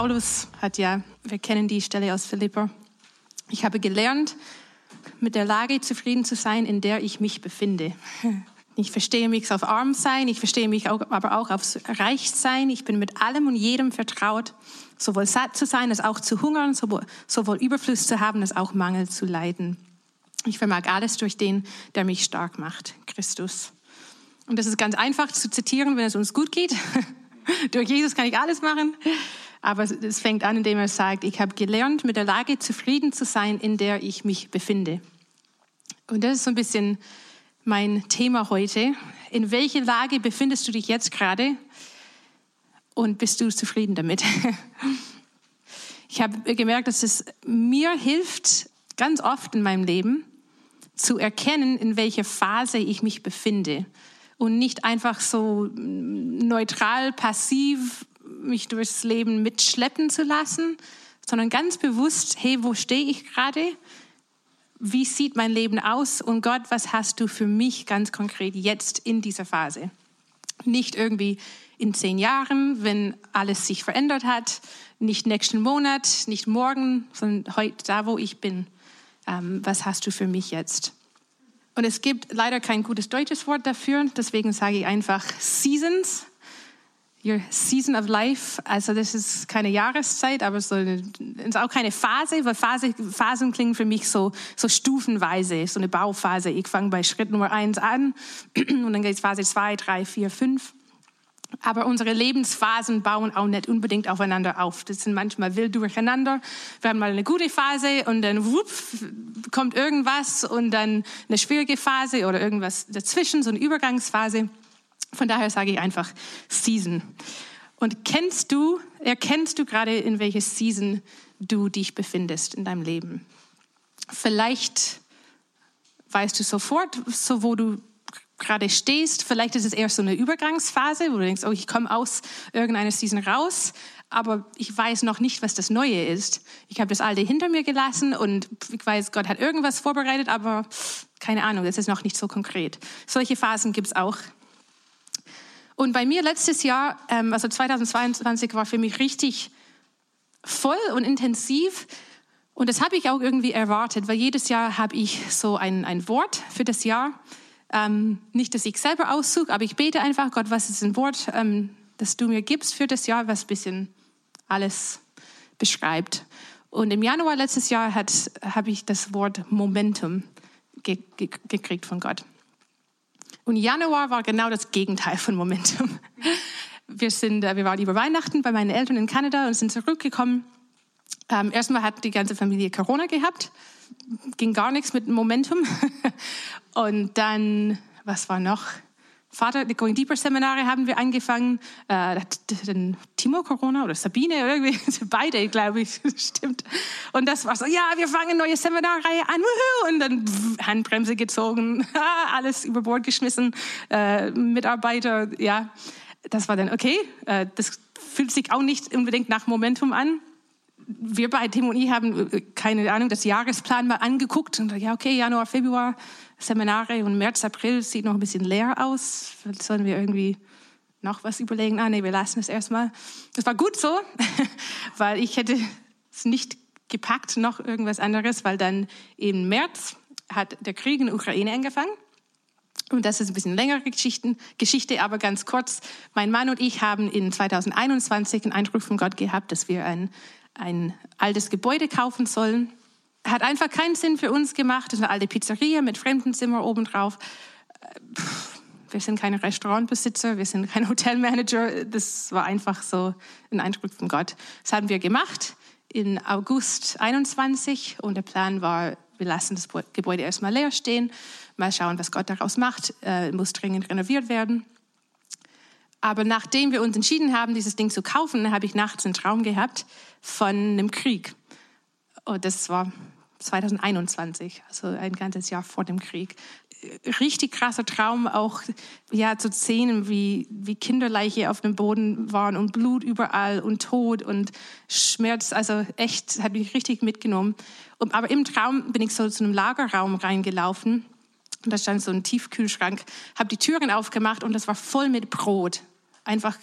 Paulus hat ja, wir kennen die Stelle aus Philipper. Ich habe gelernt, mit der Lage zufrieden zu sein, in der ich mich befinde. Ich verstehe mich auf arm sein, ich verstehe mich auch, aber auch auf reich sein. Ich bin mit allem und jedem vertraut, sowohl satt zu sein als auch zu hungern, sowohl, sowohl Überfluss zu haben als auch Mangel zu leiden. Ich vermag alles durch den, der mich stark macht, Christus. Und das ist ganz einfach zu zitieren, wenn es uns gut geht. durch Jesus kann ich alles machen. Aber es fängt an, indem er sagt, ich habe gelernt, mit der Lage zufrieden zu sein, in der ich mich befinde. Und das ist so ein bisschen mein Thema heute. In welcher Lage befindest du dich jetzt gerade? Und bist du zufrieden damit? Ich habe gemerkt, dass es mir hilft, ganz oft in meinem Leben, zu erkennen, in welcher Phase ich mich befinde. Und nicht einfach so neutral, passiv mich durchs Leben mitschleppen zu lassen, sondern ganz bewusst, hey, wo stehe ich gerade? Wie sieht mein Leben aus? Und Gott, was hast du für mich ganz konkret jetzt in dieser Phase? Nicht irgendwie in zehn Jahren, wenn alles sich verändert hat, nicht nächsten Monat, nicht morgen, sondern heute da, wo ich bin. Ähm, was hast du für mich jetzt? Und es gibt leider kein gutes deutsches Wort dafür, deswegen sage ich einfach Seasons. Your Season of Life, also das ist keine Jahreszeit, aber so eine, ist auch keine Phase, weil Phase, Phasen klingen für mich so, so stufenweise, so eine Bauphase. Ich fange bei Schritt Nummer eins an und dann geht es Phase zwei, drei, vier, fünf. Aber unsere Lebensphasen bauen auch nicht unbedingt aufeinander auf. Das sind manchmal wild durcheinander. Wir haben mal eine gute Phase und dann wupp, kommt irgendwas und dann eine schwierige Phase oder irgendwas dazwischen, so eine Übergangsphase. Von daher sage ich einfach Season. Und kennst du, erkennst du gerade, in welcher Season du dich befindest in deinem Leben? Vielleicht weißt du sofort, so wo du gerade stehst. Vielleicht ist es eher so eine Übergangsphase, wo du denkst, oh, ich komme aus irgendeiner Season raus, aber ich weiß noch nicht, was das Neue ist. Ich habe das Alte hinter mir gelassen und ich weiß, Gott hat irgendwas vorbereitet, aber keine Ahnung, das ist noch nicht so konkret. Solche Phasen gibt es auch und bei mir letztes Jahr, ähm, also 2022, war für mich richtig voll und intensiv. Und das habe ich auch irgendwie erwartet, weil jedes Jahr habe ich so ein, ein Wort für das Jahr. Ähm, nicht, dass ich selber aussuche, aber ich bete einfach, Gott, was ist ein Wort, ähm, das du mir gibst für das Jahr, was ein bisschen alles beschreibt. Und im Januar letztes Jahr habe ich das Wort Momentum ge ge gekriegt von Gott. Und Januar war genau das Gegenteil von Momentum. Wir, sind, äh, wir waren über Weihnachten bei meinen Eltern in Kanada und sind zurückgekommen. Ähm, erstmal hat die ganze Familie Corona gehabt, ging gar nichts mit Momentum. Und dann, was war noch? Vater, die Going Deeper Seminare haben wir angefangen. Äh, dann Timo Corona oder Sabine, irgendwie, beide, glaube ich, stimmt. Und das war so, ja, wir fangen eine neue Seminarreihe an. Und dann Handbremse gezogen, alles über Bord geschmissen, äh, Mitarbeiter, ja. Das war dann okay. Äh, das fühlt sich auch nicht unbedingt nach Momentum an. Wir bei Timo und haben, äh, keine Ahnung, das Jahresplan mal angeguckt und ja, okay, Januar, Februar, Seminare und März, April sieht noch ein bisschen leer aus. Sollen wir irgendwie noch was überlegen. Ah, nee, wir lassen es erstmal. Das war gut so, weil ich hätte es nicht gepackt, noch irgendwas anderes, weil dann im März hat der Krieg in der Ukraine angefangen. Und das ist ein bisschen längere Geschichten, Geschichte, aber ganz kurz. Mein Mann und ich haben in 2021 einen Eindruck von Gott gehabt, dass wir ein, ein altes Gebäude kaufen sollen hat einfach keinen Sinn für uns gemacht. Das ist eine alte Pizzeria mit Fremdenzimmer obendrauf. Wir sind keine Restaurantbesitzer, wir sind kein Hotelmanager. Das war einfach so ein Eindruck von Gott. Das haben wir gemacht in August 21 und der Plan war, wir lassen das Gebäude erstmal leer stehen, mal schauen, was Gott daraus macht. Äh, muss dringend renoviert werden. Aber nachdem wir uns entschieden haben, dieses Ding zu kaufen, habe ich nachts einen Traum gehabt von einem Krieg. Und oh, das war 2021, also ein ganzes Jahr vor dem Krieg. Richtig krasser Traum, auch ja, zu sehen, wie, wie Kinderleiche auf dem Boden waren und Blut überall und Tod und Schmerz. Also echt, hat mich richtig mitgenommen. Und, aber im Traum bin ich so zu einem Lagerraum reingelaufen und da stand so ein Tiefkühlschrank, habe die Türen aufgemacht und das war voll mit Brot. Einfach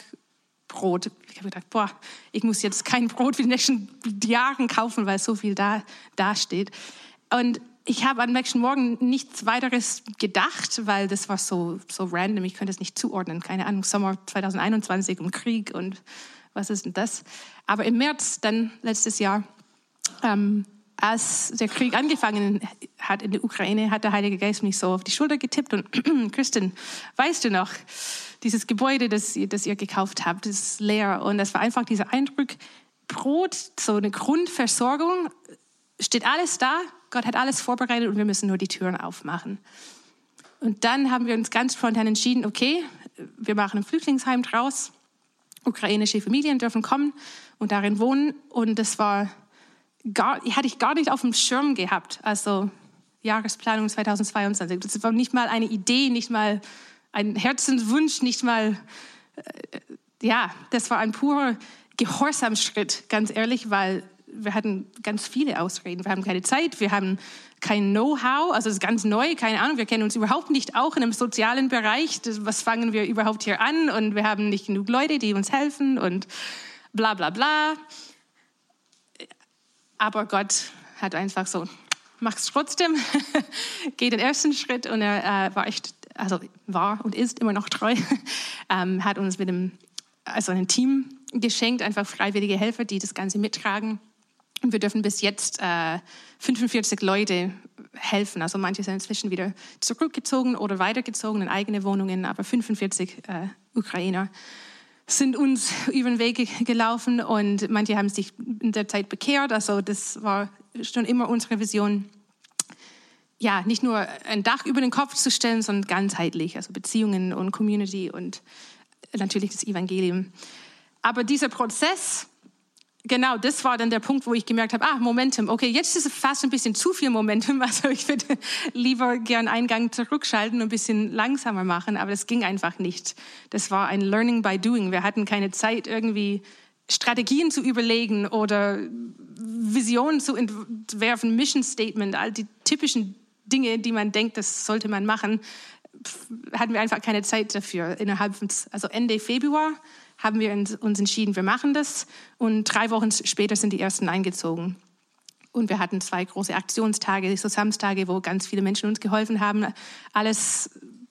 Brot. Ich habe gedacht, boah, ich muss jetzt kein Brot für die nächsten Jahre kaufen, weil so viel da, da steht. Und ich habe am nächsten Morgen nichts weiteres gedacht, weil das war so, so random. Ich könnte es nicht zuordnen. Keine Ahnung, Sommer 2021 und Krieg und was ist denn das? Aber im März dann letztes Jahr, ähm, als der Krieg angefangen hat in der Ukraine, hat der Heilige Geist mich so auf die Schulter getippt und Christian, weißt du noch, dieses Gebäude, das, ihr, das ihr gekauft habt, ist leer. Und das war einfach dieser Eindruck, Brot, so eine Grundversorgung, steht alles da, Gott hat alles vorbereitet und wir müssen nur die Türen aufmachen. Und dann haben wir uns ganz spontan entschieden, okay, wir machen ein Flüchtlingsheim draus. Ukrainische Familien dürfen kommen und darin wohnen. Und das war gar, hatte ich gar nicht auf dem Schirm gehabt. Also Jahresplanung 2022. Das war nicht mal eine Idee, nicht mal ein Herzenswunsch, nicht mal, äh, ja, das war ein purer Gehorsamschritt, ganz ehrlich, weil wir hatten ganz viele Ausreden. Wir haben keine Zeit, wir haben kein Know-how, also es ist ganz neu, keine Ahnung, wir kennen uns überhaupt nicht auch in einem sozialen Bereich. Was fangen wir überhaupt hier an? Und wir haben nicht genug Leute, die uns helfen und bla bla bla. Aber Gott hat einfach so, mach's trotzdem, geht den ersten Schritt und er äh, war echt, also war und ist immer noch treu, ähm, hat uns mit einem, also ein Team geschenkt, einfach freiwillige Helfer, die das Ganze mittragen. Und wir dürfen bis jetzt äh, 45 Leute helfen. Also manche sind inzwischen wieder zurückgezogen oder weitergezogen in eigene Wohnungen, aber 45 äh, Ukrainer sind uns über den Weg gelaufen und manche haben sich in der Zeit bekehrt. Also das war schon immer unsere Vision, ja, nicht nur ein Dach über den Kopf zu stellen, sondern ganzheitlich, also Beziehungen und Community und natürlich das Evangelium. Aber dieser Prozess, genau, das war dann der Punkt, wo ich gemerkt habe, ah, Momentum, okay, jetzt ist es fast ein bisschen zu viel Momentum, also ich würde lieber gern einen Gang zurückschalten und ein bisschen langsamer machen, aber das ging einfach nicht. Das war ein Learning by Doing. Wir hatten keine Zeit, irgendwie Strategien zu überlegen oder Visionen zu entwerfen, Mission Statement, all die typischen Dinge, die man denkt, das sollte man machen, hatten wir einfach keine Zeit dafür. Innerhalb von, also Ende Februar haben wir uns entschieden, wir machen das. Und drei Wochen später sind die ersten eingezogen. Und wir hatten zwei große Aktionstage, so Samstage, wo ganz viele Menschen uns geholfen haben, alles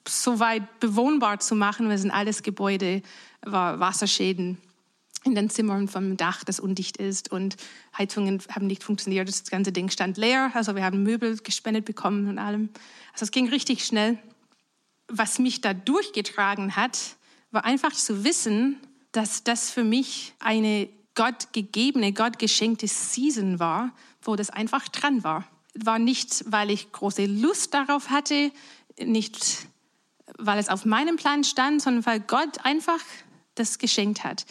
so weit bewohnbar zu machen. Wir sind alles Gebäude, war Wasserschäden in den Zimmern vom Dach, das undicht ist und Heizungen haben nicht funktioniert. Das ganze Ding stand leer. Also wir haben Möbel gespendet bekommen und allem. Also es ging richtig schnell. Was mich da durchgetragen hat, war einfach zu wissen, dass das für mich eine Gott gegebene, Gott geschenkte Season war, wo das einfach dran war. War nicht, weil ich große Lust darauf hatte, nicht, weil es auf meinem Plan stand, sondern weil Gott einfach das geschenkt hat.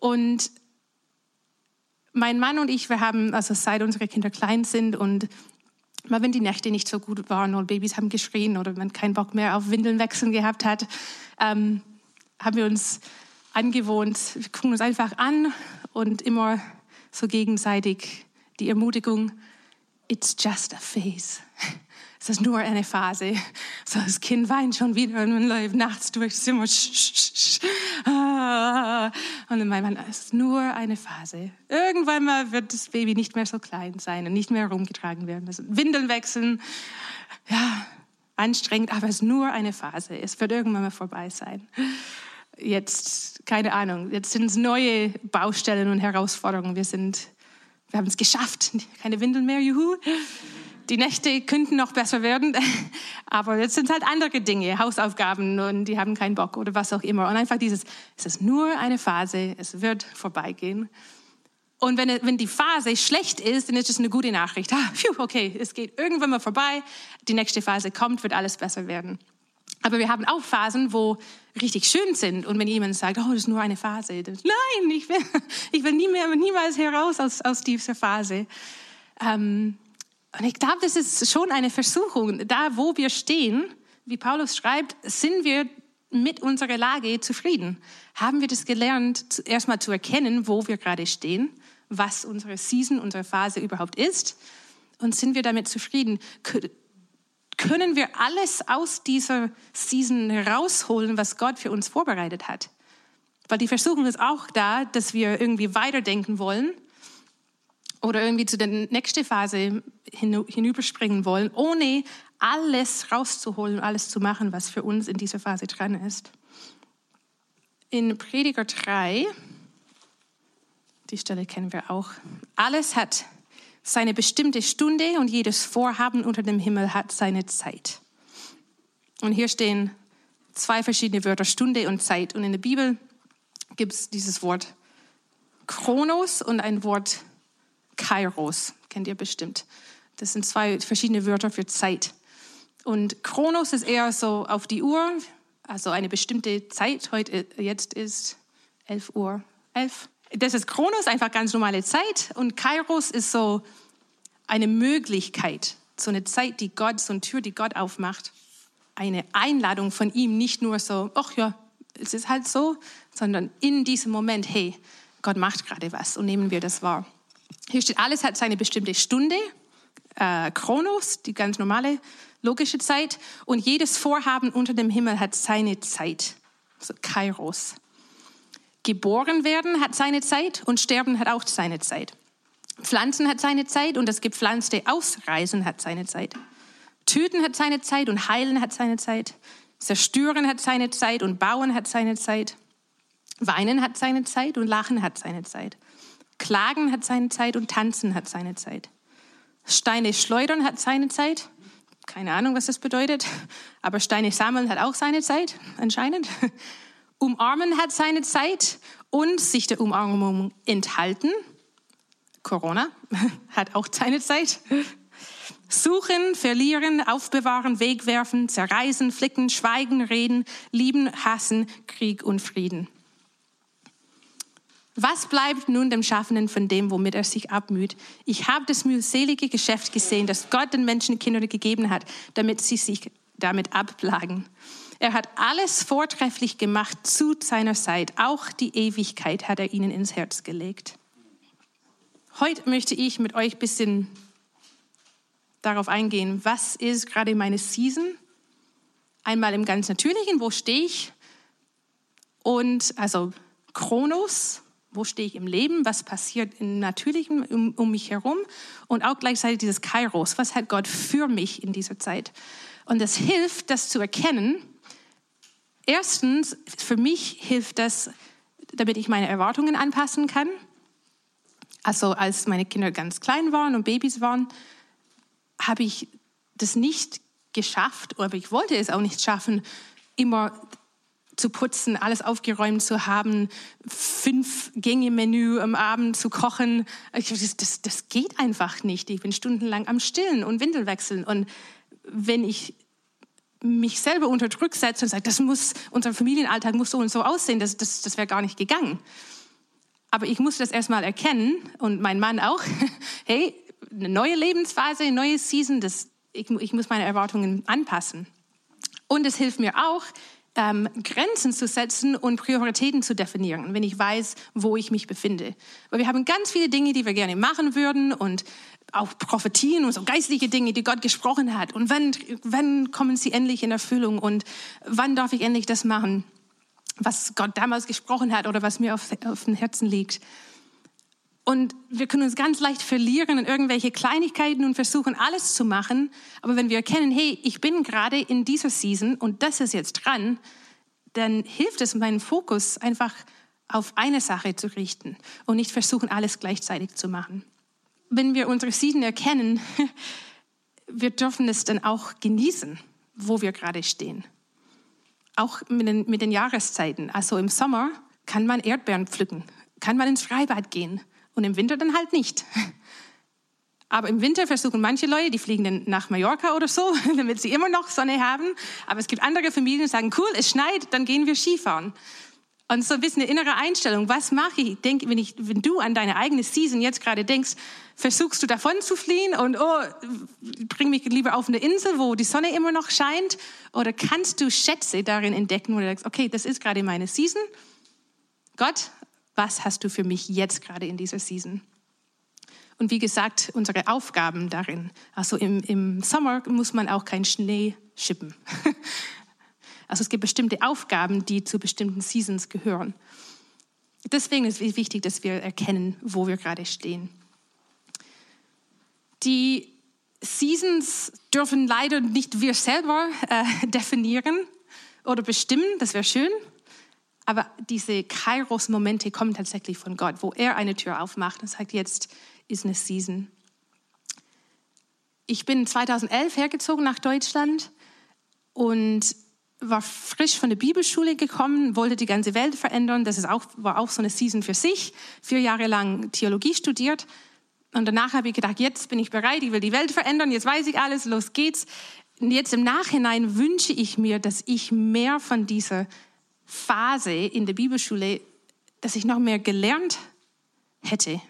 Und mein Mann und ich, wir haben, also seit unsere Kinder klein sind und mal wenn die Nächte nicht so gut waren oder Babys haben geschrien oder man keinen Bock mehr auf Windeln wechseln gehabt hat, ähm, haben wir uns angewohnt, wir gucken uns einfach an und immer so gegenseitig die Ermutigung, it's just a phase. Es ist nur eine Phase. So, das Kind weint schon wieder und man läuft nachts durchs Zimmer. Ah. Und dann meint man, es ist nur eine Phase. Irgendwann mal wird das Baby nicht mehr so klein sein und nicht mehr herumgetragen werden. Also Windeln wechseln, ja, anstrengend, aber es ist nur eine Phase. Es wird irgendwann mal vorbei sein jetzt, keine Ahnung, jetzt sind es neue Baustellen und Herausforderungen. Wir sind, wir haben es geschafft. Keine Windeln mehr, juhu. Die Nächte könnten noch besser werden, aber jetzt sind halt andere Dinge, Hausaufgaben und die haben keinen Bock oder was auch immer. Und einfach dieses, es ist nur eine Phase, es wird vorbeigehen. Und wenn, wenn die Phase schlecht ist, dann ist es eine gute Nachricht. Ah, phew, okay, es geht irgendwann mal vorbei, die nächste Phase kommt, wird alles besser werden. Aber wir haben auch Phasen, wo richtig schön sind. Und wenn jemand sagt, oh, das ist nur eine Phase, dann, nein, ich will, ich will nie mehr, niemals heraus aus, aus dieser Phase. Ähm, und ich glaube, das ist schon eine Versuchung. Da, wo wir stehen, wie Paulus schreibt, sind wir mit unserer Lage zufrieden. Haben wir das gelernt, erstmal zu erkennen, wo wir gerade stehen, was unsere Season, unsere Phase überhaupt ist? Und sind wir damit zufrieden? Können wir alles aus dieser Season rausholen, was Gott für uns vorbereitet hat. Weil die Versuchung ist auch da, dass wir irgendwie weiterdenken wollen oder irgendwie zu der nächsten Phase hinüberspringen wollen, ohne alles rauszuholen, alles zu machen, was für uns in dieser Phase dran ist. In Prediger 3, die Stelle kennen wir auch, alles hat seine bestimmte Stunde und jedes Vorhaben unter dem Himmel hat seine Zeit. Und hier stehen zwei verschiedene Wörter, Stunde und Zeit. Und in der Bibel gibt es dieses Wort Chronos und ein Wort Kairos. Kennt ihr bestimmt. Das sind zwei verschiedene Wörter für Zeit. Und Chronos ist eher so auf die Uhr, also eine bestimmte Zeit. Heute, jetzt ist 11 Uhr 11. Das ist Chronos, einfach ganz normale Zeit. Und Kairos ist so eine Möglichkeit, so eine Zeit, die Gott, so eine Tür, die Gott aufmacht. Eine Einladung von ihm, nicht nur so, ach ja, es ist halt so, sondern in diesem Moment, hey, Gott macht gerade was und nehmen wir das wahr. Hier steht, alles hat seine bestimmte Stunde, äh, Chronos, die ganz normale logische Zeit, und jedes Vorhaben unter dem Himmel hat seine Zeit, also Kairos. Geboren werden hat seine Zeit und sterben hat auch seine Zeit. Pflanzen hat seine Zeit und das gepflanzte Ausreisen hat seine Zeit. Töten hat seine Zeit und heilen hat seine Zeit. Zerstören hat seine Zeit und bauen hat seine Zeit. Weinen hat seine Zeit und lachen hat seine Zeit. Klagen hat seine Zeit und tanzen hat seine Zeit. Steine schleudern hat seine Zeit. Keine Ahnung, was das bedeutet, aber Steine sammeln hat auch seine Zeit, anscheinend. Umarmen hat seine Zeit und sich der Umarmung enthalten. Corona hat auch seine Zeit. Suchen, verlieren, aufbewahren, wegwerfen, zerreißen, flicken, schweigen, reden, lieben, hassen, Krieg und Frieden. Was bleibt nun dem Schaffenden von dem, womit er sich abmüht? Ich habe das mühselige Geschäft gesehen, das Gott den Menschen Kinder gegeben hat, damit sie sich damit abplagen. Er hat alles vortrefflich gemacht zu seiner Zeit. Auch die Ewigkeit hat er ihnen ins Herz gelegt. Heute möchte ich mit euch ein bisschen darauf eingehen, was ist gerade meine Season? Einmal im ganz Natürlichen, wo stehe ich? Und also Chronos, wo stehe ich im Leben? Was passiert im Natürlichen um, um mich herum? Und auch gleichzeitig dieses Kairos, was hat Gott für mich in dieser Zeit? Und das hilft, das zu erkennen. Erstens, für mich hilft das, damit ich meine Erwartungen anpassen kann. Also als meine Kinder ganz klein waren und Babys waren, habe ich das nicht geschafft, aber ich wollte es auch nicht schaffen, immer zu putzen, alles aufgeräumt zu haben, fünf Gänge Menü am Abend zu kochen. Das, das, das geht einfach nicht. Ich bin stundenlang am Stillen und Windel wechseln. Und wenn ich mich selber unter Druck setze und sage, das muss, unser Familienalltag muss so und so aussehen, das, das, das wäre gar nicht gegangen. Aber ich musste das erstmal erkennen und mein Mann auch. Hey, eine neue Lebensphase, eine neue Season, das, ich, ich muss meine Erwartungen anpassen. Und es hilft mir auch, ähm, Grenzen zu setzen und Prioritäten zu definieren, wenn ich weiß, wo ich mich befinde. Weil wir haben ganz viele Dinge, die wir gerne machen würden und auch Prophetien und so geistliche Dinge, die Gott gesprochen hat. Und wann, wann kommen sie endlich in Erfüllung und wann darf ich endlich das machen, was Gott damals gesprochen hat oder was mir auf, auf dem Herzen liegt. Und wir können uns ganz leicht verlieren in irgendwelche Kleinigkeiten und versuchen, alles zu machen. Aber wenn wir erkennen, hey, ich bin gerade in dieser Season und das ist jetzt dran, dann hilft es, meinen Fokus einfach auf eine Sache zu richten und nicht versuchen, alles gleichzeitig zu machen. Wenn wir unsere Season erkennen, wir dürfen es dann auch genießen, wo wir gerade stehen. Auch mit den, mit den Jahreszeiten. Also im Sommer kann man Erdbeeren pflücken, kann man ins Freibad gehen und im Winter dann halt nicht. Aber im Winter versuchen manche Leute, die fliegen dann nach Mallorca oder so, damit sie immer noch Sonne haben. Aber es gibt andere Familien, die sagen, cool, es schneit, dann gehen wir Skifahren. Und so ein bisschen eine innere Einstellung. Was mache ich? denke, wenn, ich, wenn du an deine eigene Season jetzt gerade denkst, versuchst du davon zu fliehen und oh, bring mich lieber auf eine Insel, wo die Sonne immer noch scheint? Oder kannst du Schätze darin entdecken, wo du sagst, okay, das ist gerade meine Season. Gott, was hast du für mich jetzt gerade in dieser Season? Und wie gesagt, unsere Aufgaben darin. Also im, im Sommer muss man auch keinen Schnee schippen. Also es gibt bestimmte Aufgaben, die zu bestimmten Seasons gehören. deswegen ist es wichtig, dass wir erkennen, wo wir gerade stehen. Die Seasons dürfen leider nicht wir selber äh, definieren oder bestimmen, das wäre schön. Aber diese Kairos-Momente kommen tatsächlich von Gott, wo er eine Tür aufmacht und sagt, jetzt ist eine Season. Ich bin 2011 hergezogen nach Deutschland und war frisch von der Bibelschule gekommen, wollte die ganze Welt verändern. Das ist auch, war auch so eine Season für sich. Vier Jahre lang Theologie studiert. Und danach habe ich gedacht, jetzt bin ich bereit, ich will die Welt verändern, jetzt weiß ich alles, los geht's. Und jetzt im Nachhinein wünsche ich mir, dass ich mehr von dieser Phase in der Bibelschule, dass ich noch mehr gelernt hätte.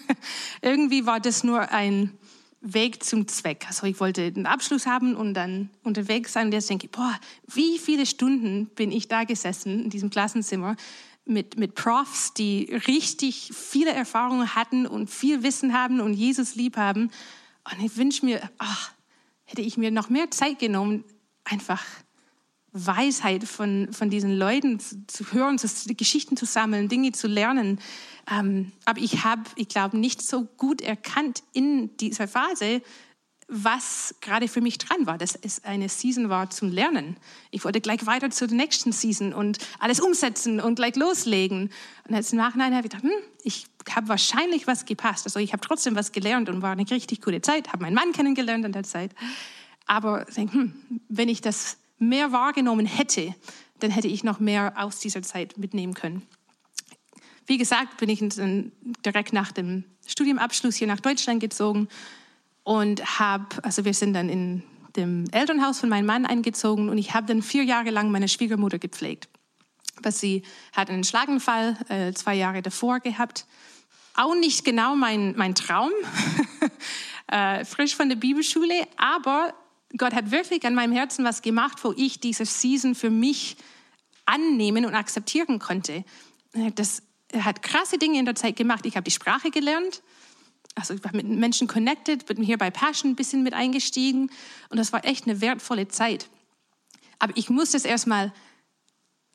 Irgendwie war das nur ein Weg zum Zweck. Also ich wollte einen Abschluss haben und dann unterwegs sein. Und jetzt denke ich, boah, wie viele Stunden bin ich da gesessen in diesem Klassenzimmer mit, mit Profs, die richtig viele Erfahrungen hatten und viel Wissen haben und Jesus lieb haben. Und ich wünsche mir, ach, hätte ich mir noch mehr Zeit genommen, einfach Weisheit von, von diesen Leuten zu, zu hören, zu, Geschichten zu sammeln, Dinge zu lernen. Ähm, aber ich habe, ich glaube, nicht so gut erkannt in dieser Phase, was gerade für mich dran war, dass es eine Season war zum Lernen. Ich wollte gleich weiter zur nächsten Season und alles umsetzen und gleich loslegen. Und jetzt im Nachhinein habe ich gedacht, hm, ich habe wahrscheinlich was gepasst. Also ich habe trotzdem was gelernt und war eine richtig gute Zeit, habe meinen Mann kennengelernt in der Zeit. Aber ich denke, hm, wenn ich das mehr wahrgenommen hätte, dann hätte ich noch mehr aus dieser Zeit mitnehmen können. Wie gesagt, bin ich direkt nach dem Studiumabschluss hier nach Deutschland gezogen und habe, also wir sind dann in dem Elternhaus von meinem Mann eingezogen und ich habe dann vier Jahre lang meine Schwiegermutter gepflegt. Was sie hat einen Schlaganfall äh, zwei Jahre davor gehabt. Auch nicht genau mein, mein Traum, äh, frisch von der Bibelschule, aber Gott hat wirklich an meinem Herzen was gemacht, wo ich diese Season für mich annehmen und akzeptieren konnte. Das hat krasse Dinge in der Zeit gemacht. Ich habe die Sprache gelernt. Also ich war mit Menschen connected, bin hier bei Passion ein bisschen mit eingestiegen und das war echt eine wertvolle Zeit. Aber ich musste es erstmal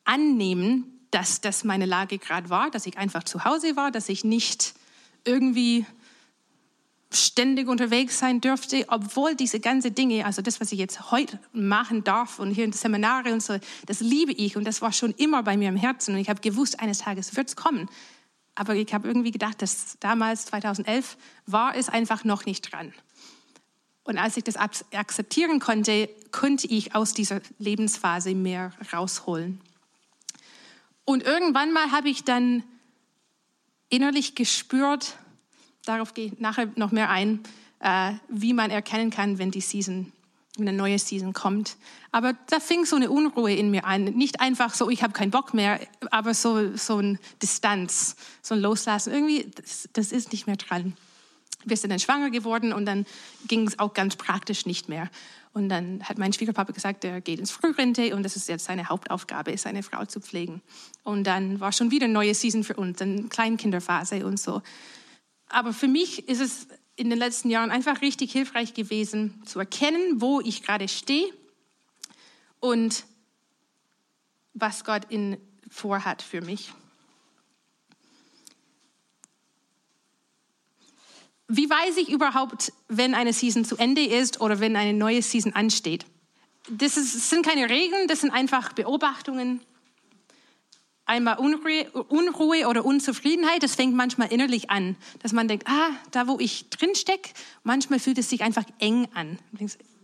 annehmen, dass das meine Lage gerade war, dass ich einfach zu Hause war, dass ich nicht irgendwie ständig unterwegs sein dürfte, obwohl diese ganzen Dinge, also das, was ich jetzt heute machen darf und hier in Seminare und so, das liebe ich und das war schon immer bei mir im Herzen und ich habe gewusst, eines Tages wird es kommen. Aber ich habe irgendwie gedacht, dass damals, 2011, war es einfach noch nicht dran. Und als ich das akzeptieren konnte, konnte ich aus dieser Lebensphase mehr rausholen. Und irgendwann mal habe ich dann innerlich gespürt, darauf gehe ich nachher noch mehr ein, äh, wie man erkennen kann, wenn die Season, wenn eine neue Season kommt. Aber da fing so eine Unruhe in mir an. Nicht einfach so, ich habe keinen Bock mehr, aber so, so ein Distanz, so ein Loslassen. Irgendwie, das, das ist nicht mehr dran. Wir sind dann schwanger geworden und dann ging es auch ganz praktisch nicht mehr. Und dann hat mein Schwiegerpapa gesagt, er geht ins Frührente und das ist jetzt seine Hauptaufgabe, seine Frau zu pflegen. Und dann war schon wieder eine neue Season für uns, eine Kleinkinderphase und so. Aber für mich ist es in den letzten Jahren einfach richtig hilfreich gewesen, zu erkennen, wo ich gerade stehe und was Gott in vorhat für mich. Wie weiß ich überhaupt, wenn eine Season zu Ende ist oder wenn eine neue Season ansteht? Das, ist, das sind keine Regeln, das sind einfach Beobachtungen, einmal Unruhe, oder Unzufriedenheit, das fängt manchmal innerlich an, dass man denkt, ah, da wo ich drin stecke, manchmal fühlt es sich einfach eng an.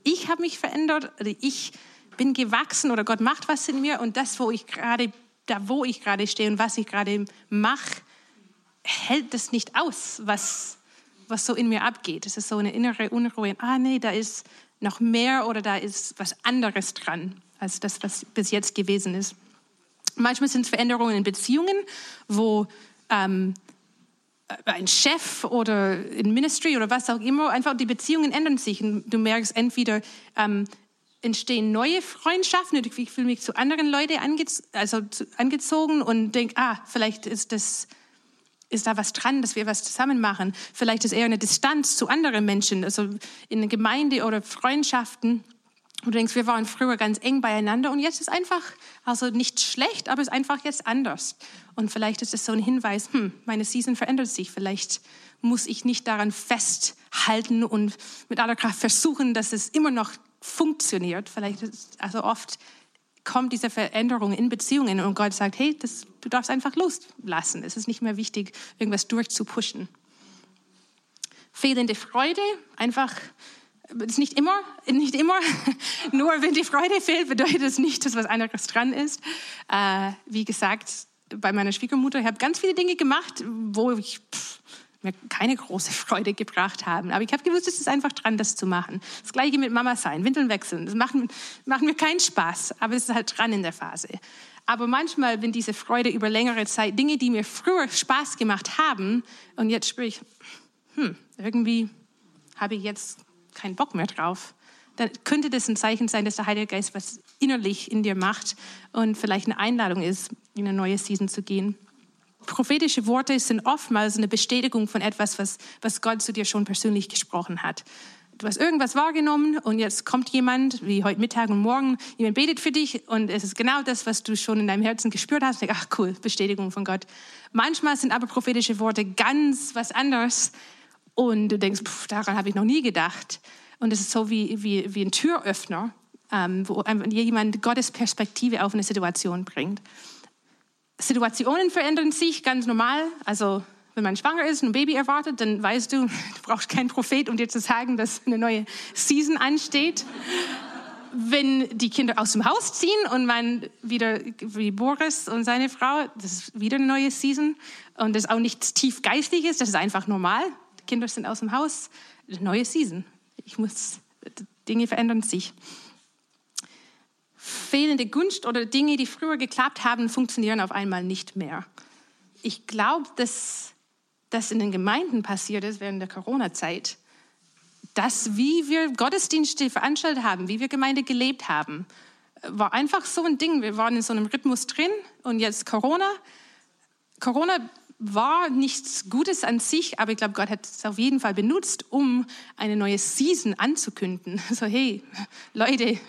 Ich habe mich verändert oder ich bin gewachsen oder Gott macht was in mir und das, wo ich gerade, da wo ich gerade stehe und was ich gerade mache, hält das nicht aus, was, was so in mir abgeht. Es ist so eine innere Unruhe. Ah, nee, da ist noch mehr oder da ist was anderes dran als das, was bis jetzt gewesen ist. Manchmal sind es Veränderungen in Beziehungen, wo ähm, ein Chef oder ein Ministry oder was auch immer, einfach die Beziehungen ändern sich. Und du merkst entweder, ähm, entstehen neue Freundschaften und ich fühle mich zu anderen Leuten ange also angezogen und denke, ah, vielleicht ist das ist da was dran, dass wir was zusammen machen. Vielleicht ist eher eine Distanz zu anderen Menschen, also in der Gemeinde oder Freundschaften Denkst, wir waren früher ganz eng beieinander und jetzt ist einfach, also nicht schlecht, aber es ist einfach jetzt anders. Und vielleicht ist es so ein Hinweis, hm, meine Season verändert sich. Vielleicht muss ich nicht daran festhalten und mit aller Kraft versuchen, dass es immer noch funktioniert. Vielleicht ist, also oft kommt diese Veränderung in Beziehungen und Gott sagt, hey, das, du darfst einfach loslassen. Es ist nicht mehr wichtig, irgendwas durchzupushen. Fehlende Freude, einfach ist nicht immer, nicht immer. Nur wenn die Freude fehlt, bedeutet es nicht, dass was anderes dran ist. Äh, wie gesagt, bei meiner Schwiegermutter, ich habe ganz viele Dinge gemacht, wo ich pff, mir keine große Freude gebracht haben. Aber ich habe gewusst, es ist einfach dran, das zu machen. Das gleiche mit Mama sein, Windeln wechseln. Das macht, macht mir keinen Spaß, aber es ist halt dran in der Phase. Aber manchmal, wenn diese Freude über längere Zeit, Dinge, die mir früher Spaß gemacht haben, und jetzt spüre ich, hm, irgendwie habe ich jetzt keinen Bock mehr drauf, dann könnte das ein Zeichen sein, dass der Heilige Geist was innerlich in dir macht und vielleicht eine Einladung ist, in eine neue Season zu gehen. Prophetische Worte sind oftmals eine Bestätigung von etwas, was, was Gott zu dir schon persönlich gesprochen hat. Du hast irgendwas wahrgenommen und jetzt kommt jemand, wie heute Mittag und morgen, jemand betet für dich und es ist genau das, was du schon in deinem Herzen gespürt hast. Und ach cool, Bestätigung von Gott. Manchmal sind aber prophetische Worte ganz was anderes und du denkst, pff, daran habe ich noch nie gedacht. Und es ist so wie, wie, wie ein Türöffner, ähm, wo jemand Gottes Perspektive auf eine Situation bringt. Situationen verändern sich ganz normal. Also wenn man schwanger ist und ein Baby erwartet, dann weißt du, du brauchst keinen Prophet, um dir zu sagen, dass eine neue Season ansteht. wenn die Kinder aus dem Haus ziehen und man wieder, wie Boris und seine Frau, das ist wieder eine neue Season. Und das ist auch nichts tiefgeistliches, das ist einfach normal. Kinder sind aus dem Haus, neue Season. Ich muss, Dinge verändern sich fehlende Gunst oder Dinge, die früher geklappt haben, funktionieren auf einmal nicht mehr. Ich glaube, dass das in den Gemeinden passiert ist während der Corona-Zeit, dass wie wir Gottesdienste veranstaltet haben, wie wir Gemeinde gelebt haben, war einfach so ein Ding. Wir waren in so einem Rhythmus drin und jetzt Corona. Corona war nichts Gutes an sich, aber ich glaube, Gott hat es auf jeden Fall benutzt, um eine neue Season anzukünden. So, hey, Leute,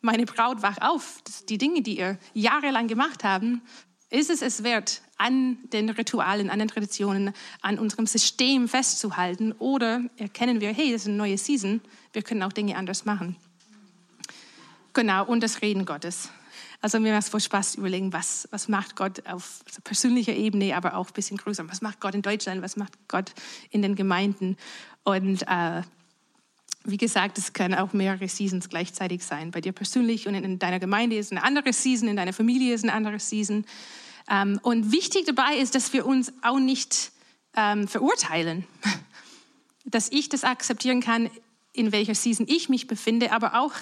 meine Braut, wach auf. Die Dinge, die ihr jahrelang gemacht haben, ist es es wert, an den Ritualen, an den Traditionen, an unserem System festzuhalten? Oder erkennen wir, hey, das ist eine neue Season, wir können auch Dinge anders machen? Genau, und das Reden Gottes. Also mir macht es voll Spaß überlegen, was, was macht Gott auf persönlicher Ebene, aber auch ein bisschen größer. Was macht Gott in Deutschland? Was macht Gott in den Gemeinden? Und äh, wie gesagt, es können auch mehrere Seasons gleichzeitig sein. Bei dir persönlich und in deiner Gemeinde ist eine andere Season, in deiner Familie ist eine andere Season. Ähm, und wichtig dabei ist, dass wir uns auch nicht ähm, verurteilen. Dass ich das akzeptieren kann, in welcher Season ich mich befinde, aber auch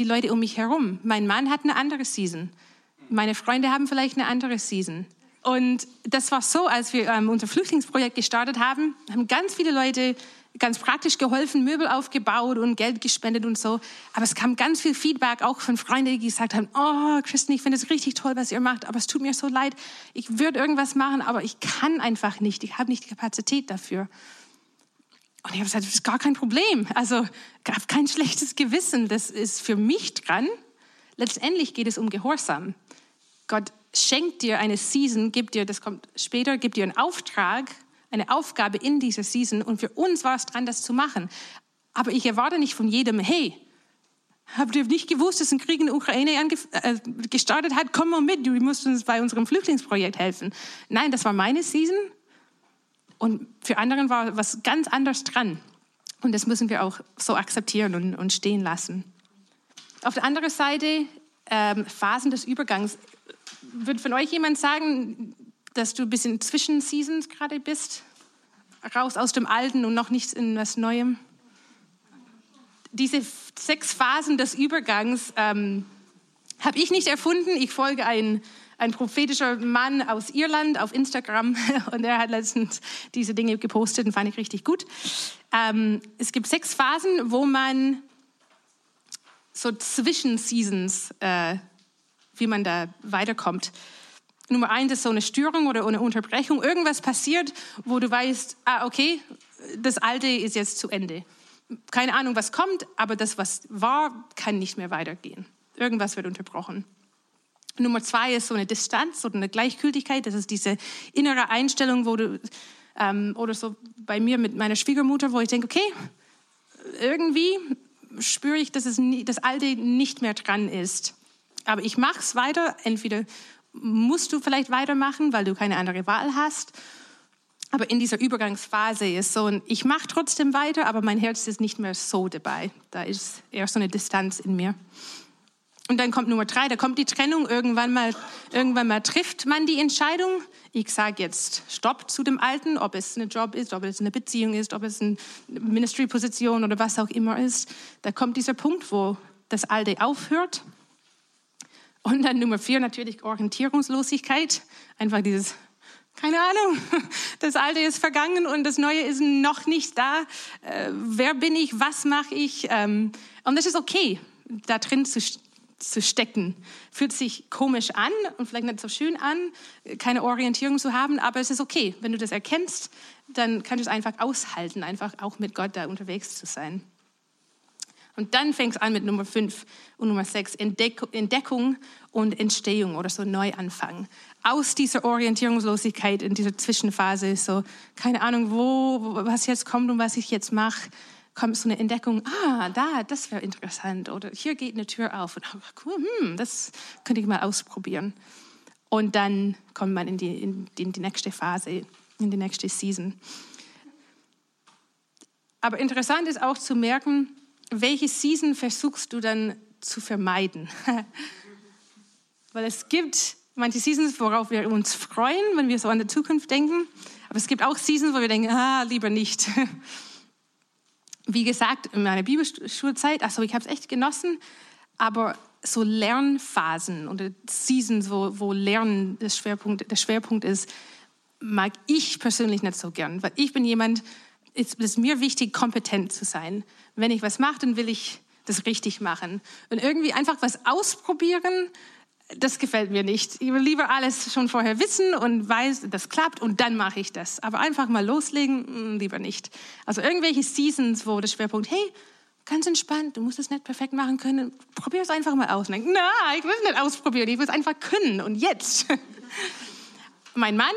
die Leute um mich herum. Mein Mann hat eine andere Season. Meine Freunde haben vielleicht eine andere Season. Und das war so, als wir ähm, unser Flüchtlingsprojekt gestartet haben, haben ganz viele Leute ganz praktisch geholfen, Möbel aufgebaut und Geld gespendet und so. Aber es kam ganz viel Feedback auch von Freunden, die gesagt haben, oh, Christen, ich finde es richtig toll, was ihr macht, aber es tut mir so leid. Ich würde irgendwas machen, aber ich kann einfach nicht. Ich habe nicht die Kapazität dafür. Und ich habe gesagt, das ist gar kein Problem. Also gab kein schlechtes Gewissen. Das ist für mich dran. Letztendlich geht es um Gehorsam. Gott schenkt dir eine Season, gibt dir, das kommt später, gibt dir einen Auftrag eine Aufgabe in dieser Season und für uns war es dran, das zu machen. Aber ich erwarte nicht von jedem, hey, habt ihr nicht gewusst, dass ein Krieg in der Ukraine äh, gestartet hat? Komm mal mit, du musst uns bei unserem Flüchtlingsprojekt helfen. Nein, das war meine Season und für anderen war was ganz anderes dran. Und das müssen wir auch so akzeptieren und, und stehen lassen. Auf der anderen Seite, ähm, Phasen des Übergangs. Wird von euch jemand sagen, dass du ein bisschen zwischen Seasons gerade bist, raus aus dem Alten und noch nichts in was Neuem. Diese sechs Phasen des Übergangs ähm, habe ich nicht erfunden. Ich folge ein, ein prophetischer Mann aus Irland auf Instagram und er hat letztens diese Dinge gepostet und fand ich richtig gut. Ähm, es gibt sechs Phasen, wo man so zwischen Seasons, äh, wie man da weiterkommt. Nummer eins ist so eine Störung oder eine Unterbrechung. Irgendwas passiert, wo du weißt, ah, okay, das Alte ist jetzt zu Ende. keine Ahnung, was kommt, aber das, was war, kann nicht mehr weitergehen. Irgendwas wird unterbrochen. Nummer zwei ist so eine Distanz oder eine Gleichgültigkeit. Das ist diese innere Einstellung, wo du, ähm, oder so bei mir mit meiner Schwiegermutter, wo ich denke, okay, irgendwie spüre ich, dass es nie, das Alte nicht mehr dran ist. Aber ich mache es weiter. Entweder musst du vielleicht weitermachen, weil du keine andere Wahl hast. Aber in dieser Übergangsphase ist so, ich mache trotzdem weiter, aber mein Herz ist nicht mehr so dabei. Da ist eher so eine Distanz in mir. Und dann kommt Nummer drei, da kommt die Trennung. Irgendwann mal, irgendwann mal trifft man die Entscheidung. Ich sage jetzt Stopp zu dem Alten, ob es ein Job ist, ob es eine Beziehung ist, ob es eine Ministry-Position oder was auch immer ist. Da kommt dieser Punkt, wo das Alte aufhört. Und dann Nummer vier natürlich Orientierungslosigkeit. Einfach dieses, keine Ahnung, das Alte ist vergangen und das Neue ist noch nicht da. Äh, wer bin ich? Was mache ich? Ähm, und das ist okay, da drin zu zu stecken. Fühlt sich komisch an und vielleicht nicht so schön an, keine Orientierung zu haben, aber es ist okay. Wenn du das erkennst, dann kannst du es einfach aushalten, einfach auch mit Gott da unterwegs zu sein. Und dann fängt es an mit Nummer 5 und Nummer 6, Entdeckung und Entstehung oder so Neuanfang. Aus dieser Orientierungslosigkeit in dieser Zwischenphase, so keine Ahnung, wo, was jetzt kommt und was ich jetzt mache, kommt so eine Entdeckung, ah, da, das wäre interessant. Oder hier geht eine Tür auf. Und cool, hm, das könnte ich mal ausprobieren. Und dann kommt man in die, in, in die nächste Phase, in die nächste Season. Aber interessant ist auch zu merken, welche Season versuchst du dann zu vermeiden. Weil es gibt manche Seasons, worauf wir uns freuen, wenn wir so an die Zukunft denken. Aber es gibt auch Seasons, wo wir denken, ah, lieber nicht. wie gesagt, in meiner Bibelschulzeit, also ich habe es echt genossen, aber so Lernphasen oder Seasons, wo, wo Lernen das Schwerpunkt, der Schwerpunkt ist, mag ich persönlich nicht so gern, weil ich bin jemand, es ist mir wichtig, kompetent zu sein. Wenn ich was mache, dann will ich das richtig machen. Und irgendwie einfach was ausprobieren, das gefällt mir nicht. Ich will lieber alles schon vorher wissen und weiß, das klappt und dann mache ich das. Aber einfach mal loslegen, hm, lieber nicht. Also irgendwelche Seasons, wo der Schwerpunkt, hey, ganz entspannt, du musst es nicht perfekt machen können, probier es einfach mal aus. Und denk, na, ich will es nicht ausprobieren, ich will es einfach können und jetzt. mein Mann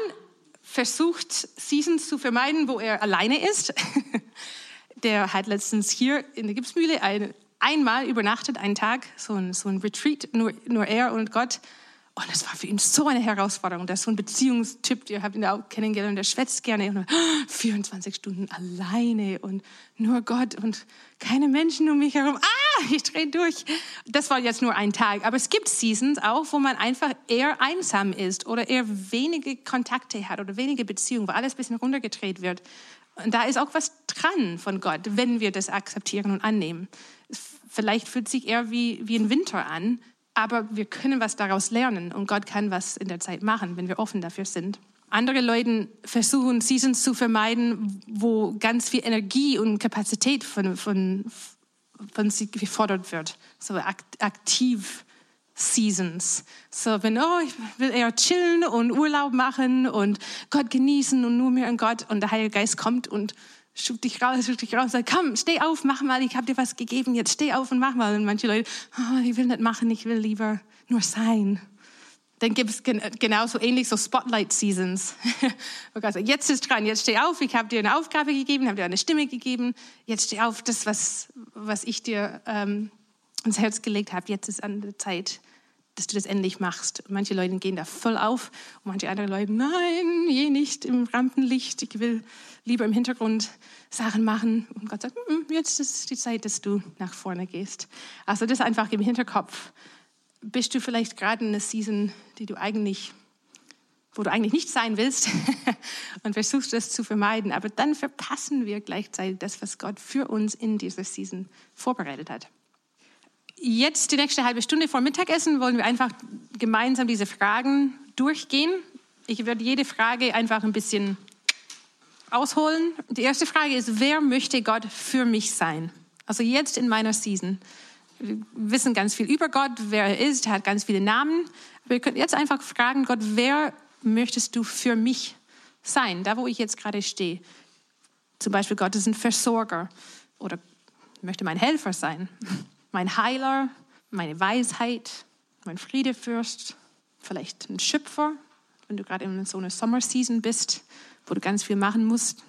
versucht, Seasons zu vermeiden, wo er alleine ist. Der hat letztens hier in der Gipsmühle eine einmal übernachtet, einen Tag, so ein, so ein Retreat, nur, nur er und Gott. Und das war für ihn so eine Herausforderung. Der ist so ein Beziehungstyp, ihr habt ihn auch kennengelernt, der schwätzt gerne. Und 24 Stunden alleine und nur Gott und keine Menschen um mich herum. Ah, ich drehe durch. Das war jetzt nur ein Tag. Aber es gibt Seasons auch, wo man einfach eher einsam ist oder eher wenige Kontakte hat oder wenige Beziehungen, wo alles ein bisschen runtergedreht wird. Und da ist auch was dran von Gott, wenn wir das akzeptieren und annehmen. Vielleicht fühlt sich eher wie, wie ein Winter an, aber wir können was daraus lernen und Gott kann was in der Zeit machen, wenn wir offen dafür sind. Andere Leute versuchen, Seasons zu vermeiden, wo ganz viel Energie und Kapazität von, von, von sie gefordert wird. So aktiv Seasons. So, wenn, oh, ich will eher chillen und Urlaub machen und Gott genießen und nur mehr an Gott und der Heilige Geist kommt und schub dich raus, schub dich raus, sagt, komm, steh auf, mach mal, ich habe dir was gegeben, jetzt steh auf und mach mal. Und manche Leute, oh, ich will nicht machen, ich will lieber nur sein. Dann gibt es genauso ähnlich so Spotlight-Seasons. jetzt ist dran, jetzt steh auf, ich habe dir eine Aufgabe gegeben, habe dir eine Stimme gegeben, jetzt steh auf, das, was, was ich dir ähm, ins Herz gelegt habe, jetzt ist an der Zeit, dass du das endlich machst. Manche Leute gehen da voll auf und manche andere Leute, nein, je nicht im Rampenlicht, ich will lieber im Hintergrund Sachen machen. Und Gott sagt, mm, jetzt ist die Zeit, dass du nach vorne gehst. Also das einfach im Hinterkopf. Bist du vielleicht gerade in einer Season, die du eigentlich wo du eigentlich nicht sein willst und versuchst das zu vermeiden, aber dann verpassen wir gleichzeitig das, was Gott für uns in dieser Season vorbereitet hat. Jetzt die nächste halbe Stunde vor Mittagessen wollen wir einfach gemeinsam diese Fragen durchgehen. Ich werde jede Frage einfach ein bisschen ausholen. Die erste Frage ist, wer möchte Gott für mich sein? Also jetzt in meiner Season. Wir wissen ganz viel über Gott, wer er ist, er hat ganz viele Namen. Wir können jetzt einfach fragen, Gott, wer möchtest du für mich sein, da wo ich jetzt gerade stehe? Zum Beispiel, Gott ist ein Versorger oder möchte mein Helfer sein, mein Heiler, meine Weisheit, mein Friedefürst, vielleicht ein Schöpfer, wenn du gerade in so einer Sommerseason bist, wo du ganz viel machen musst.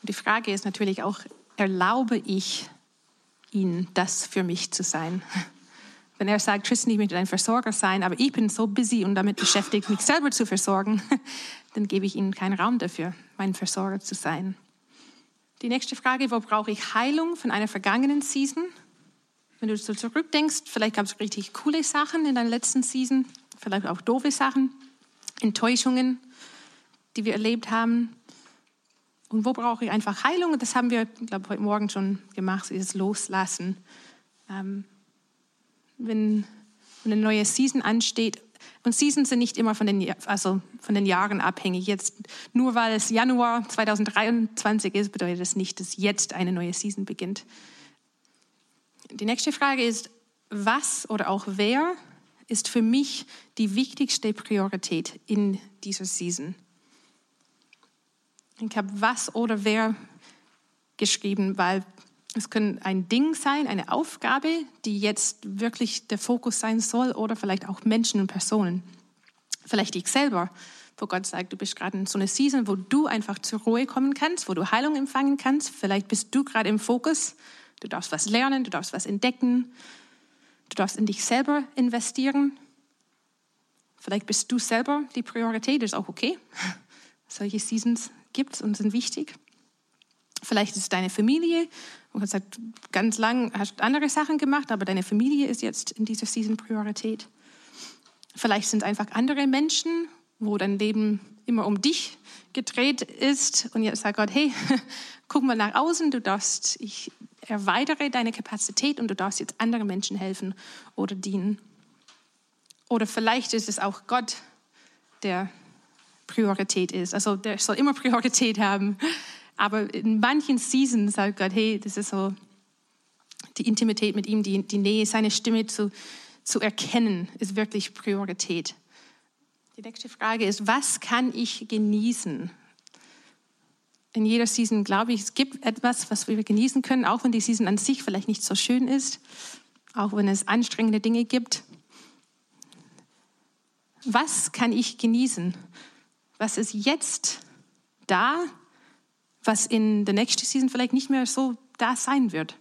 Und die Frage ist natürlich auch, erlaube ich ihn, das für mich zu sein? Wenn er sagt, Tristan, ich möchte dein Versorger sein, aber ich bin so busy und damit beschäftigt, mich selber zu versorgen, dann gebe ich ihm keinen Raum dafür, mein Versorger zu sein. Die nächste Frage, wo brauche ich Heilung von einer vergangenen Season? Wenn du so zurückdenkst, vielleicht gab es richtig coole Sachen in deiner letzten Season, vielleicht auch doofe Sachen, Enttäuschungen, die wir erlebt haben. Und wo brauche ich einfach Heilung? Das haben wir, glaube heute Morgen schon gemacht, ist Loslassen. Ähm, wenn eine neue Season ansteht, und Seasons sind nicht immer von den, also von den Jahren abhängig. Jetzt, nur weil es Januar 2023 ist, bedeutet das nicht, dass jetzt eine neue Season beginnt. Die nächste Frage ist, was oder auch wer ist für mich die wichtigste Priorität in dieser Season? Ich habe was oder wer geschrieben, weil es können ein Ding sein, eine Aufgabe, die jetzt wirklich der Fokus sein soll oder vielleicht auch Menschen und Personen. Vielleicht ich selber, wo Gott sagt, du bist gerade in so einer Season, wo du einfach zur Ruhe kommen kannst, wo du Heilung empfangen kannst. Vielleicht bist du gerade im Fokus. Du darfst was lernen, du darfst was entdecken. Du darfst in dich selber investieren. Vielleicht bist du selber die Priorität, das ist auch okay. Solche Seasons gibt es und sind wichtig. Vielleicht ist es deine Familie und du hast ganz lang hast andere Sachen gemacht, aber deine Familie ist jetzt in dieser Season Priorität. Vielleicht sind es einfach andere Menschen, wo dein Leben immer um dich gedreht ist und jetzt sagt Gott, hey, guck mal nach außen, du darfst, ich erweitere deine Kapazität und du darfst jetzt anderen Menschen helfen oder dienen. Oder vielleicht ist es auch Gott, der Priorität ist. Also der soll immer Priorität haben. Aber in manchen Seasons sagt Gott, hey, das ist so die Intimität mit ihm, die, die Nähe, seine Stimme zu, zu erkennen, ist wirklich Priorität. Die nächste Frage ist, was kann ich genießen? In jeder Season glaube ich, es gibt etwas, was wir genießen können, auch wenn die Season an sich vielleicht nicht so schön ist, auch wenn es anstrengende Dinge gibt. Was kann ich genießen? Was ist jetzt da, was in der nächsten Season vielleicht nicht mehr so da sein wird.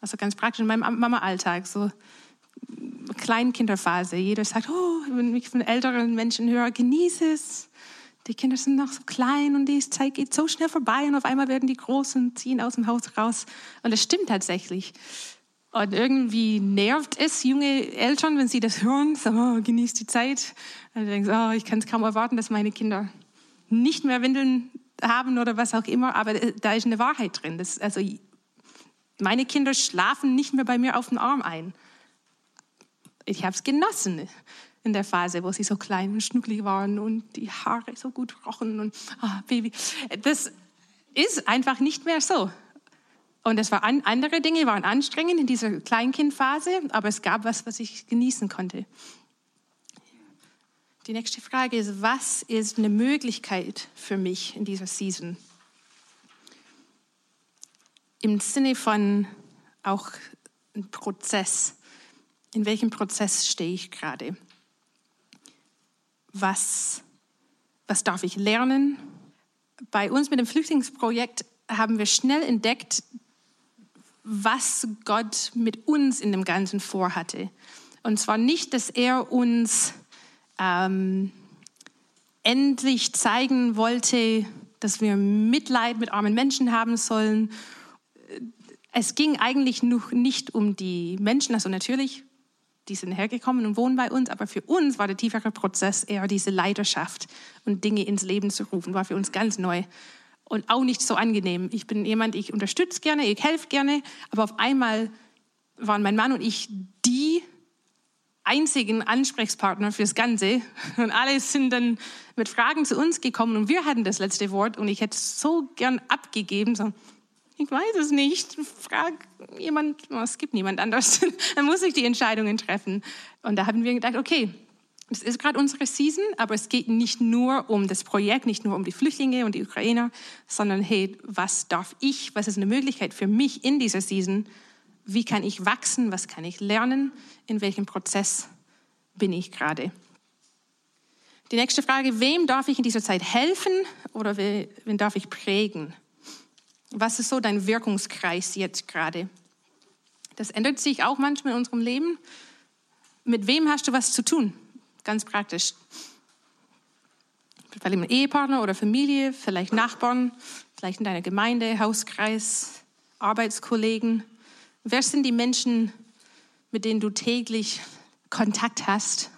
Also ganz praktisch in meinem Mama-Alltag, so Kleinkinderphase. Jeder sagt, oh, wenn ich von älteren Menschen höre, genieße es. Die Kinder sind noch so klein und die Zeit geht so schnell vorbei und auf einmal werden die groß und ziehen aus dem Haus raus. Und das stimmt tatsächlich. Und irgendwie nervt es junge Eltern, wenn sie das hören, so, oh, genießt die Zeit. Und denken, oh, ich kann es kaum erwarten, dass meine Kinder nicht mehr Windeln haben oder was auch immer, aber äh, da ist eine Wahrheit drin. Das, also meine Kinder schlafen nicht mehr bei mir auf dem Arm ein. Ich habe es genossen in der Phase, wo sie so klein und schnucklig waren und die Haare so gut rochen und ah, Baby. Das ist einfach nicht mehr so. Und es waren andere Dinge, waren anstrengend in dieser Kleinkindphase, aber es gab was, was ich genießen konnte. Die nächste Frage ist, was ist eine Möglichkeit für mich in dieser Season? Im Sinne von auch ein Prozess. In welchem Prozess stehe ich gerade? Was, was darf ich lernen? Bei uns mit dem Flüchtlingsprojekt haben wir schnell entdeckt, was Gott mit uns in dem Ganzen vorhatte. Und zwar nicht, dass er uns ähm, endlich zeigen wollte, dass wir Mitleid mit armen Menschen haben sollen. Es ging eigentlich noch nicht um die Menschen, also natürlich, die sind hergekommen und wohnen bei uns, aber für uns war der tiefere Prozess eher diese Leidenschaft und Dinge ins Leben zu rufen, war für uns ganz neu und auch nicht so angenehm. Ich bin jemand, ich unterstütze gerne, ich helfe gerne, aber auf einmal waren mein Mann und ich die einzigen Ansprechpartner fürs Ganze. Und alle sind dann mit Fragen zu uns gekommen und wir hatten das letzte Wort und ich hätte so gern abgegeben. So, ich weiß es nicht. Frag jemand, oh, es gibt niemand anders. dann muss ich die Entscheidungen treffen. Und da haben wir gedacht, okay, Das ist gerade unsere Season, aber es geht nicht nur um das Projekt, nicht nur um die Flüchtlinge und die Ukrainer, sondern hey, was darf ich, was ist eine Möglichkeit für mich in dieser Season? Wie kann ich wachsen? Was kann ich lernen? In welchem Prozess bin ich gerade? Die nächste Frage, wem darf ich in dieser Zeit helfen oder wen darf ich prägen? Was ist so dein Wirkungskreis jetzt gerade? Das ändert sich auch manchmal in unserem Leben. Mit wem hast du was zu tun? Ganz praktisch. Vielleicht mit Ehepartner oder Familie, vielleicht Nachbarn, vielleicht in deiner Gemeinde, Hauskreis, Arbeitskollegen. Wer sind die Menschen, mit denen du täglich Kontakt hast?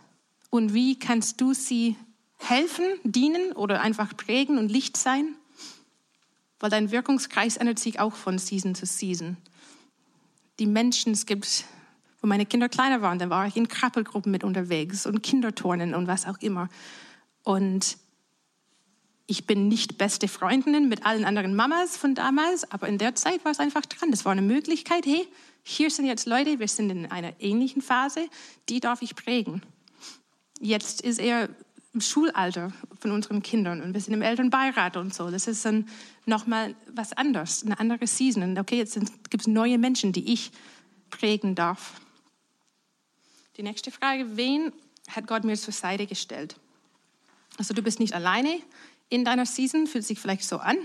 Und wie kannst du sie helfen, dienen oder einfach prägen und Licht sein? Weil dein Wirkungskreis ändert sich auch von Season zu Season. Die Menschen, es gibt wo meine Kinder kleiner waren, dann war ich in Krabbelgruppen mit unterwegs und Kinderturnen und was auch immer. Und ich bin nicht beste Freundin mit allen anderen Mamas von damals, aber in der Zeit war es einfach dran. Das war eine Möglichkeit, hey, hier sind jetzt Leute, wir sind in einer ähnlichen Phase, die darf ich prägen. Jetzt ist er im Schulalter von unseren Kindern und wir sind im Elternbeirat und so. Das ist dann nochmal was anderes, eine andere Season. Und okay, jetzt gibt es neue Menschen, die ich prägen darf. Die nächste Frage, wen hat Gott mir zur Seite gestellt? Also du bist nicht alleine in deiner Season, fühlt sich vielleicht so an,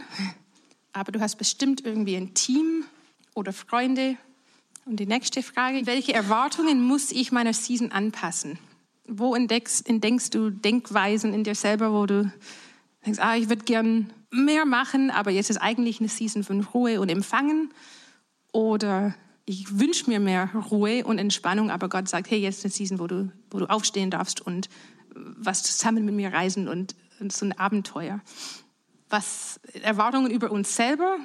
aber du hast bestimmt irgendwie ein Team oder Freunde. Und die nächste Frage, welche Erwartungen muss ich meiner Season anpassen? Wo entdeckst, entdeckst du Denkweisen in dir selber, wo du denkst, ah, ich würde gern mehr machen, aber jetzt ist eigentlich eine Season von Ruhe und Empfangen? Oder ich wünsche mir mehr Ruhe und Entspannung, aber Gott sagt, hey, jetzt ist eine Season, wo du, wo du aufstehen darfst und was zusammen mit mir reisen und, so ein Abenteuer. Was Erwartungen über uns selber,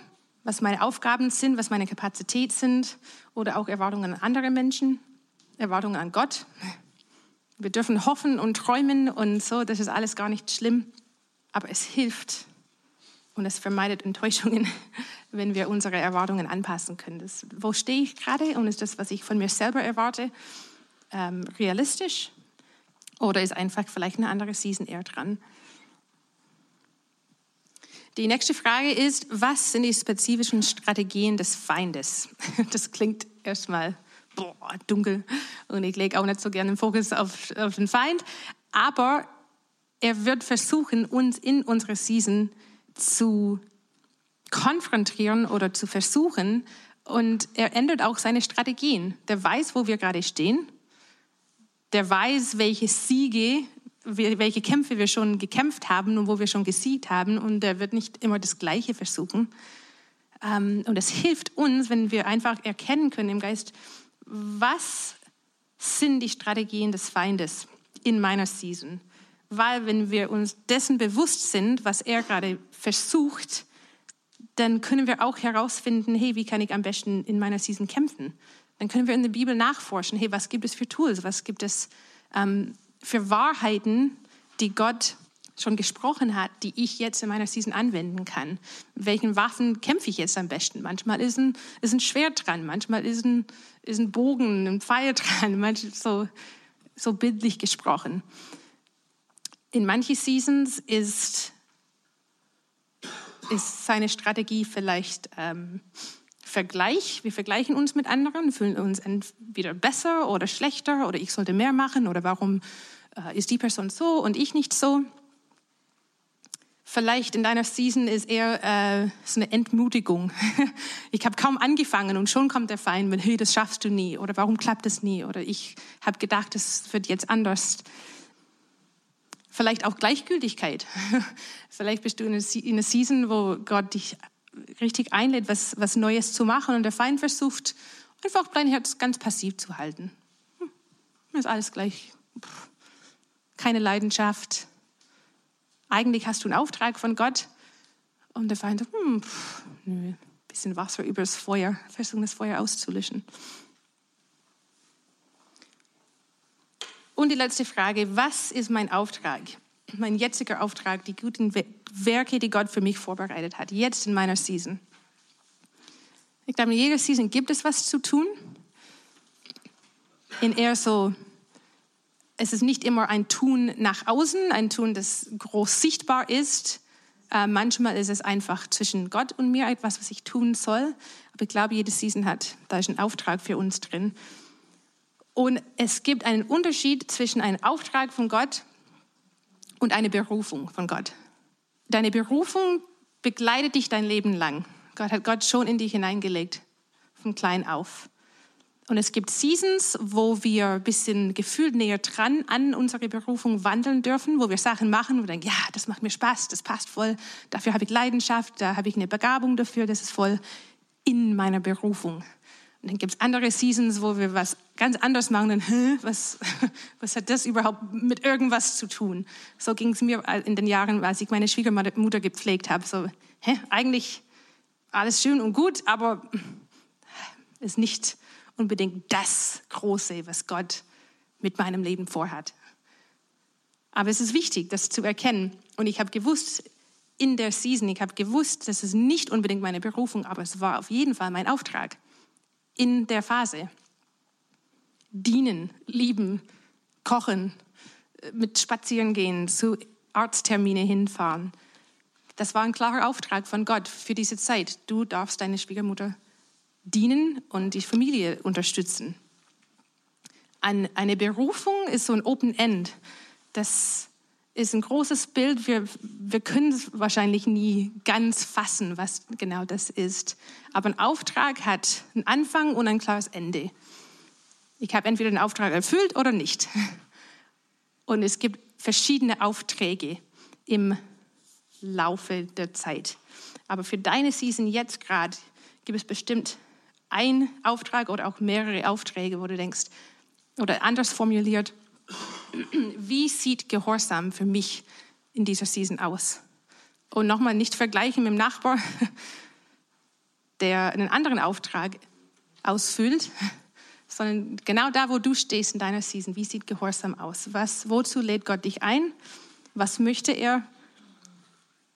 was meine Aufgaben sind, was meine Kapazität sind oder auch Erwartungen an andere Menschen, Erwartungen an Gott. Wir dürfen hoffen und träumen und so, das ist alles gar nicht schlimm, aber es hilft und es vermeidet Enttäuschungen, wenn wir unsere Erwartungen anpassen können. Das, wo stehe ich gerade und ist das, was ich von mir selber erwarte, ähm, realistisch? Oder ist einfach vielleicht eine andere Season eher dran? Die nächste Frage ist, was sind die spezifischen Strategien des Feindes? Das klingt erstmal boah, dunkel und ich lege auch nicht so gerne den Fokus auf, auf den Feind, aber er wird versuchen, uns in unserer Season zu konfrontieren oder zu versuchen. Und er ändert auch seine Strategien. Der weiß, wo wir gerade stehen. Der weiß, welche Siege, welche Kämpfe wir schon gekämpft haben und wo wir schon gesiegt haben. Und er wird nicht immer das Gleiche versuchen. Ähm, und es hilft uns, wenn wir einfach erkennen können im Geist, was sind die Strategien des Feindes in meiner Season. Weil wenn wir uns dessen bewusst sind, was er gerade versucht, dann können wir auch herausfinden, hey, wie kann ich am besten in meiner Season kämpfen? Dann können wir in der Bibel nachforschen, hey, was gibt es für Tools, was gibt es ähm, für Wahrheiten, die Gott schon gesprochen hat, die ich jetzt in meiner Season anwenden kann. Welchen Waffen kämpfe ich jetzt am besten? Manchmal ist ein, ist ein Schwert dran, manchmal ist ein, ist ein Bogen, ein Pfeil dran, manchmal so, so bildlich gesprochen. In manchen Seasons ist ist seine Strategie vielleicht ähm, Vergleich. Wir vergleichen uns mit anderen, fühlen uns entweder besser oder schlechter oder ich sollte mehr machen oder warum äh, ist die Person so und ich nicht so. Vielleicht in deiner Season ist eher äh, so eine Entmutigung. ich habe kaum angefangen und schon kommt der Feind mit, hey, das schaffst du nie oder warum klappt das nie oder ich habe gedacht, es wird jetzt anders. Vielleicht auch Gleichgültigkeit. Vielleicht bist du in einer Season, wo Gott dich richtig einlädt, was, was Neues zu machen und der Feind versucht, einfach Herz ganz passiv zu halten. Hm, ist alles gleich. Keine Leidenschaft. Eigentlich hast du einen Auftrag von Gott und der Feind sagt, hm, nö, bisschen Wasser übers Feuer, versuchen das Feuer auszulöschen. Und die letzte Frage, was ist mein Auftrag? Mein jetziger Auftrag, die guten Werke, die Gott für mich vorbereitet hat, jetzt in meiner Season. Ich glaube, in jeder Season gibt es was zu tun. In eher so es ist nicht immer ein Tun nach außen, ein Tun, das groß sichtbar ist. Äh, manchmal ist es einfach zwischen Gott und mir etwas, was ich tun soll. Aber ich glaube, jede Season hat, da ist ein Auftrag für uns drin. Und es gibt einen Unterschied zwischen einem Auftrag von Gott und einer Berufung von Gott. Deine Berufung begleitet dich dein Leben lang. Gott hat Gott schon in dich hineingelegt, von klein auf. Und es gibt Seasons, wo wir ein bisschen gefühlt näher dran an unsere Berufung wandeln dürfen, wo wir Sachen machen, wir denken, ja, das macht mir Spaß, das passt voll, dafür habe ich Leidenschaft, da habe ich eine Begabung dafür, das ist voll in meiner Berufung. Dann gibt es andere Seasons, wo wir was ganz anderes machen Hä, was, was hat das überhaupt mit irgendwas zu tun? So ging es mir in den Jahren, als ich meine Schwiegermutter gepflegt habe. So, hä, eigentlich alles schön und gut, aber ist nicht unbedingt das Große, was Gott mit meinem Leben vorhat. Aber es ist wichtig, das zu erkennen. Und ich habe gewusst, in der Season, ich habe gewusst, das ist nicht unbedingt meine Berufung, aber es war auf jeden Fall mein Auftrag in der Phase. Dienen, lieben, kochen, mit Spazieren gehen, zu Arzttermine hinfahren. Das war ein klarer Auftrag von Gott für diese Zeit. Du darfst deine Schwiegermutter dienen und die Familie unterstützen. Eine Berufung ist so ein Open End. Das ist ein großes Bild. Wir, wir können es wahrscheinlich nie ganz fassen, was genau das ist. Aber ein Auftrag hat einen Anfang und ein klares Ende. Ich habe entweder den Auftrag erfüllt oder nicht. Und es gibt verschiedene Aufträge im Laufe der Zeit. Aber für deine Season jetzt gerade gibt es bestimmt ein Auftrag oder auch mehrere Aufträge, wo du denkst, oder anders formuliert, wie sieht Gehorsam für mich in dieser Season aus? Und nochmal nicht vergleichen mit dem Nachbar, der einen anderen Auftrag ausfüllt, sondern genau da, wo du stehst in deiner Season, wie sieht Gehorsam aus? Was, wozu lädt Gott dich ein? Was möchte er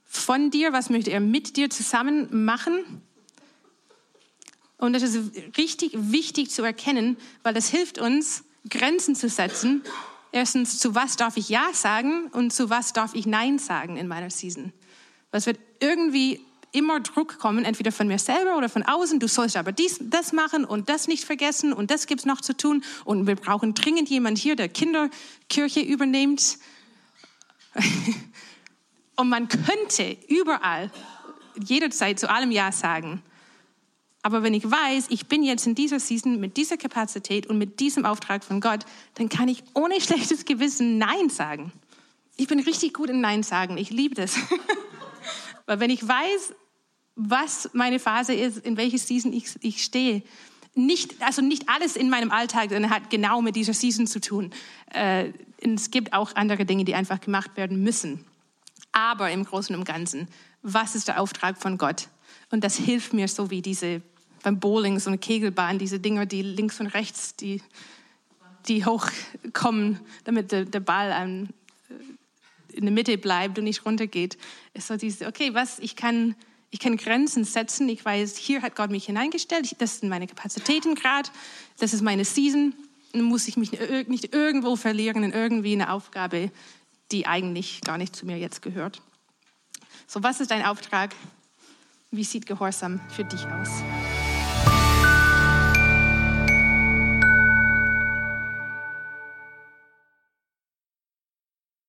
von dir? Was möchte er mit dir zusammen machen? Und das ist richtig wichtig zu erkennen, weil das hilft uns, Grenzen zu setzen. Erstens, zu was darf ich Ja sagen und zu was darf ich Nein sagen in meiner Season. Es wird irgendwie immer Druck kommen, entweder von mir selber oder von außen. Du sollst aber dies, das machen und das nicht vergessen und das gibt's noch zu tun. Und wir brauchen dringend jemand hier, der Kinderkirche übernimmt. und man könnte überall, jederzeit zu allem Ja sagen. Aber wenn ich weiß, ich bin jetzt in dieser Season mit dieser Kapazität und mit diesem Auftrag von Gott, dann kann ich ohne schlechtes Gewissen Nein sagen. Ich bin richtig gut in Nein sagen. Ich liebe das. Weil wenn ich weiß, was meine Phase ist, in welcher Season ich, ich stehe, nicht, also nicht alles in meinem Alltag hat genau mit dieser Season zu tun. Äh, es gibt auch andere Dinge, die einfach gemacht werden müssen. Aber im Großen und Ganzen, was ist der Auftrag von Gott? Und das hilft mir so wie diese beim Bowling, so eine Kegelbahn, diese Dinger, die links und rechts, die, die hochkommen, damit der, der Ball an, äh, in der Mitte bleibt und nicht runtergeht. Ist so diese, okay, was, ich kann, ich kann Grenzen setzen. Ich weiß, hier hat Gott mich hineingestellt. Das sind meine Kapazitäten gerade. Das ist meine Season. Dann muss ich mich nicht irgendwo verlieren in irgendwie eine Aufgabe, die eigentlich gar nicht zu mir jetzt gehört. So, was ist dein Auftrag? Wie sieht Gehorsam für dich aus?